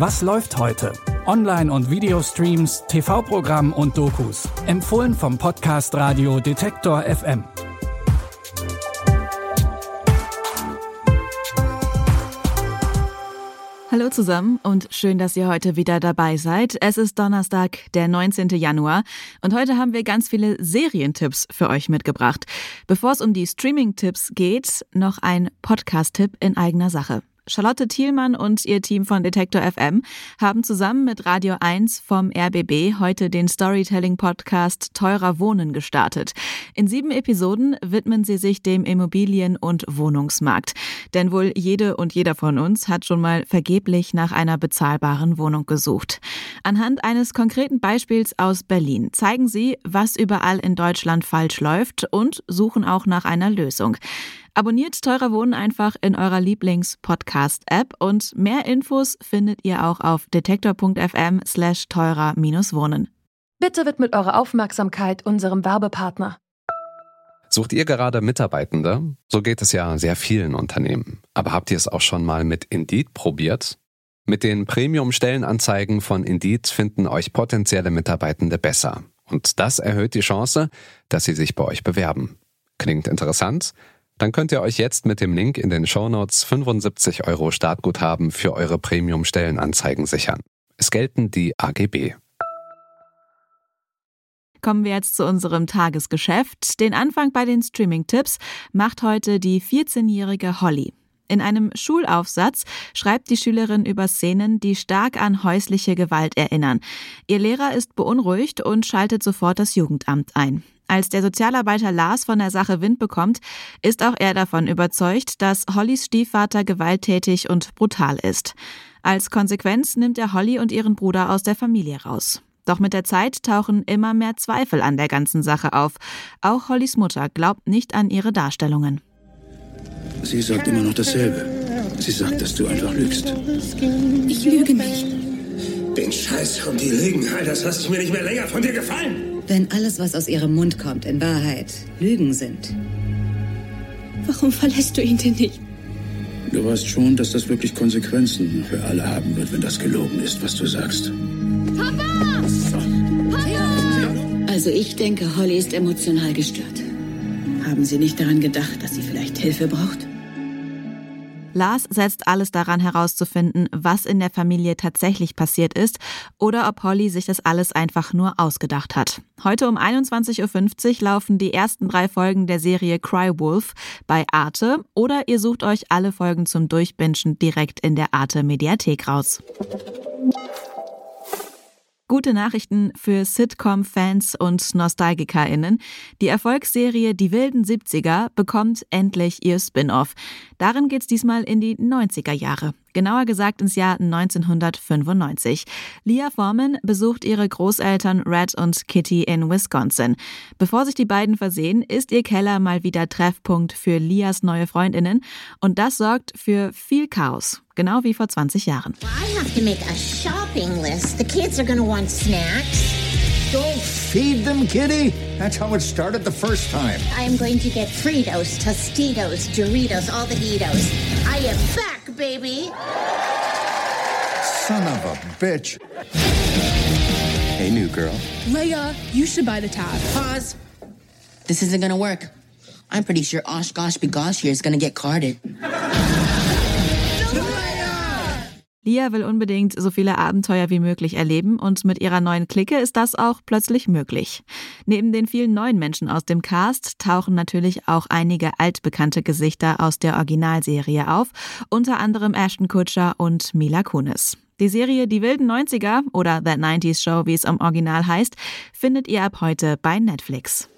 Was läuft heute? Online- und Videostreams, TV-Programm und Dokus. Empfohlen vom Podcast Radio Detektor FM. Hallo zusammen und schön, dass ihr heute wieder dabei seid. Es ist Donnerstag, der 19. Januar und heute haben wir ganz viele Serientipps für euch mitgebracht. Bevor es um die Streaming-Tipps geht, noch ein Podcast-Tipp in eigener Sache. Charlotte Thielmann und ihr Team von Detektor FM haben zusammen mit Radio 1 vom RBB heute den Storytelling-Podcast Teurer Wohnen gestartet. In sieben Episoden widmen sie sich dem Immobilien- und Wohnungsmarkt. Denn wohl jede und jeder von uns hat schon mal vergeblich nach einer bezahlbaren Wohnung gesucht. Anhand eines konkreten Beispiels aus Berlin zeigen sie, was überall in Deutschland falsch läuft und suchen auch nach einer Lösung. Abonniert Teurer Wohnen einfach in eurer Lieblings-Podcast-App und mehr Infos findet ihr auch auf detektor.fm slash teurer-wohnen. Bitte widmet eure Aufmerksamkeit unserem Werbepartner. Sucht ihr gerade Mitarbeitende? So geht es ja sehr vielen Unternehmen. Aber habt ihr es auch schon mal mit Indeed probiert? Mit den Premium-Stellenanzeigen von Indeed finden euch potenzielle Mitarbeitende besser. Und das erhöht die Chance, dass sie sich bei euch bewerben. Klingt interessant? Dann könnt ihr euch jetzt mit dem Link in den Shownotes 75 Euro Startguthaben für eure Premium-Stellenanzeigen sichern. Es gelten die AGB. Kommen wir jetzt zu unserem Tagesgeschäft. Den Anfang bei den Streaming-Tipps macht heute die 14-jährige Holly. In einem Schulaufsatz schreibt die Schülerin über Szenen, die stark an häusliche Gewalt erinnern. Ihr Lehrer ist beunruhigt und schaltet sofort das Jugendamt ein. Als der Sozialarbeiter Lars von der Sache Wind bekommt, ist auch er davon überzeugt, dass Hollys Stiefvater gewalttätig und brutal ist. Als Konsequenz nimmt er Holly und ihren Bruder aus der Familie raus. Doch mit der Zeit tauchen immer mehr Zweifel an der ganzen Sache auf. Auch Hollys Mutter glaubt nicht an ihre Darstellungen. Sie sagt immer noch dasselbe. Sie sagt, dass du einfach lügst. Ich lüge nicht. Den Scheiß um die Lügen, das lasse ich mir nicht mehr länger von dir gefallen. Wenn alles, was aus ihrem Mund kommt, in Wahrheit Lügen sind. Warum verlässt du ihn denn nicht? Du weißt schon, dass das wirklich Konsequenzen für alle haben wird, wenn das gelogen ist, was du sagst. Papa! Papa! Also ich denke, Holly ist emotional gestört. Haben Sie nicht daran gedacht, dass sie vielleicht Hilfe braucht? Lars setzt alles daran herauszufinden, was in der Familie tatsächlich passiert ist oder ob Holly sich das alles einfach nur ausgedacht hat. Heute um 21.50 Uhr laufen die ersten drei Folgen der Serie Cry Wolf bei Arte oder ihr sucht euch alle Folgen zum Durchbingen direkt in der Arte Mediathek raus. Gute Nachrichten für Sitcom-Fans und NostalgikerInnen. Die Erfolgsserie Die wilden 70er bekommt endlich ihr Spin-off. Darin geht's diesmal in die 90er Jahre genauer gesagt ins Jahr 1995. Leah Foreman besucht ihre Großeltern Red und Kitty in Wisconsin. Bevor sich die beiden versehen, ist ihr Keller mal wieder Treffpunkt für Leahs neue Freundinnen und das sorgt für viel Chaos. Genau wie vor 20 Jahren. I have to make a shopping list. The kids are gonna want snacks. Don't feed them, kitty. That's how it started the first time. I am going to get Fritos, Tostitos, Doritos, all the Doritos. I am back, baby. Son of a bitch. Hey, new girl. Leia, you should buy the tab. Pause. This isn't gonna work. I'm pretty sure Osh Gosh Begosh here is gonna get carded. Lia will unbedingt so viele Abenteuer wie möglich erleben und mit ihrer neuen Clique ist das auch plötzlich möglich. Neben den vielen neuen Menschen aus dem Cast tauchen natürlich auch einige altbekannte Gesichter aus der Originalserie auf, unter anderem Ashton Kutcher und Mila Kunis. Die Serie Die wilden 90er oder That 90s Show, wie es im Original heißt, findet ihr ab heute bei Netflix.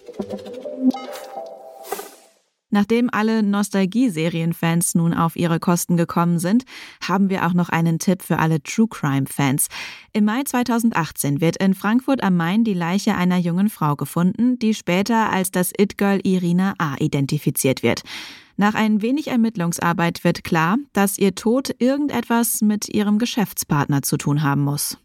Nachdem alle Nostalgie-Serienfans nun auf ihre Kosten gekommen sind, haben wir auch noch einen Tipp für alle True Crime-Fans. Im Mai 2018 wird in Frankfurt am Main die Leiche einer jungen Frau gefunden, die später als das It-Girl Irina A. identifiziert wird. Nach ein wenig Ermittlungsarbeit wird klar, dass ihr Tod irgendetwas mit ihrem Geschäftspartner zu tun haben muss.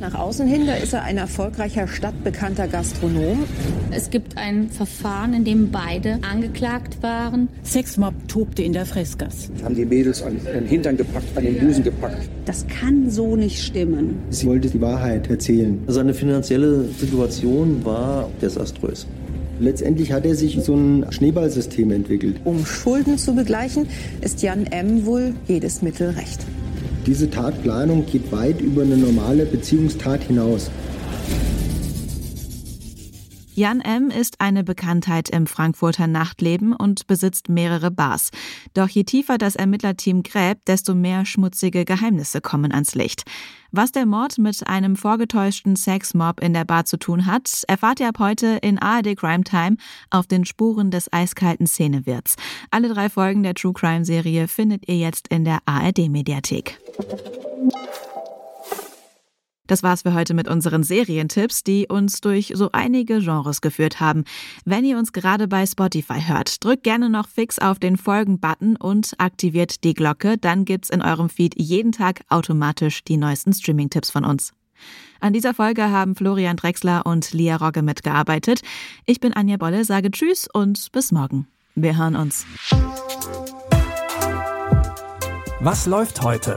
Nach außen hin, da ist er ein erfolgreicher stadtbekannter Gastronom. Es gibt ein Verfahren, in dem beide angeklagt waren. Sexmob tobte in der Freskas. Haben die Mädels an den Hintern gepackt, an den Busen gepackt. Das kann so nicht stimmen. Sie wollte die Wahrheit erzählen. Seine finanzielle Situation war desaströs. Letztendlich hat er sich so ein Schneeballsystem entwickelt. Um Schulden zu begleichen, ist Jan M. wohl jedes Mittel recht. Diese Tatplanung geht weit über eine normale Beziehungstat hinaus. Jan M. ist eine Bekanntheit im Frankfurter Nachtleben und besitzt mehrere Bars. Doch je tiefer das Ermittlerteam gräbt, desto mehr schmutzige Geheimnisse kommen ans Licht. Was der Mord mit einem vorgetäuschten Sexmob in der Bar zu tun hat, erfahrt ihr ab heute in ARD Crime Time auf den Spuren des eiskalten Szenewirts. Alle drei Folgen der True Crime Serie findet ihr jetzt in der ARD Mediathek. Das war's für heute mit unseren Serientipps, die uns durch so einige Genres geführt haben. Wenn ihr uns gerade bei Spotify hört, drückt gerne noch fix auf den Folgen-Button und aktiviert die Glocke. Dann gibt's in eurem Feed jeden Tag automatisch die neuesten Streaming-Tipps von uns. An dieser Folge haben Florian Drexler und Lia Rogge mitgearbeitet. Ich bin Anja Bolle, sage Tschüss und bis morgen. Wir hören uns. Was läuft heute?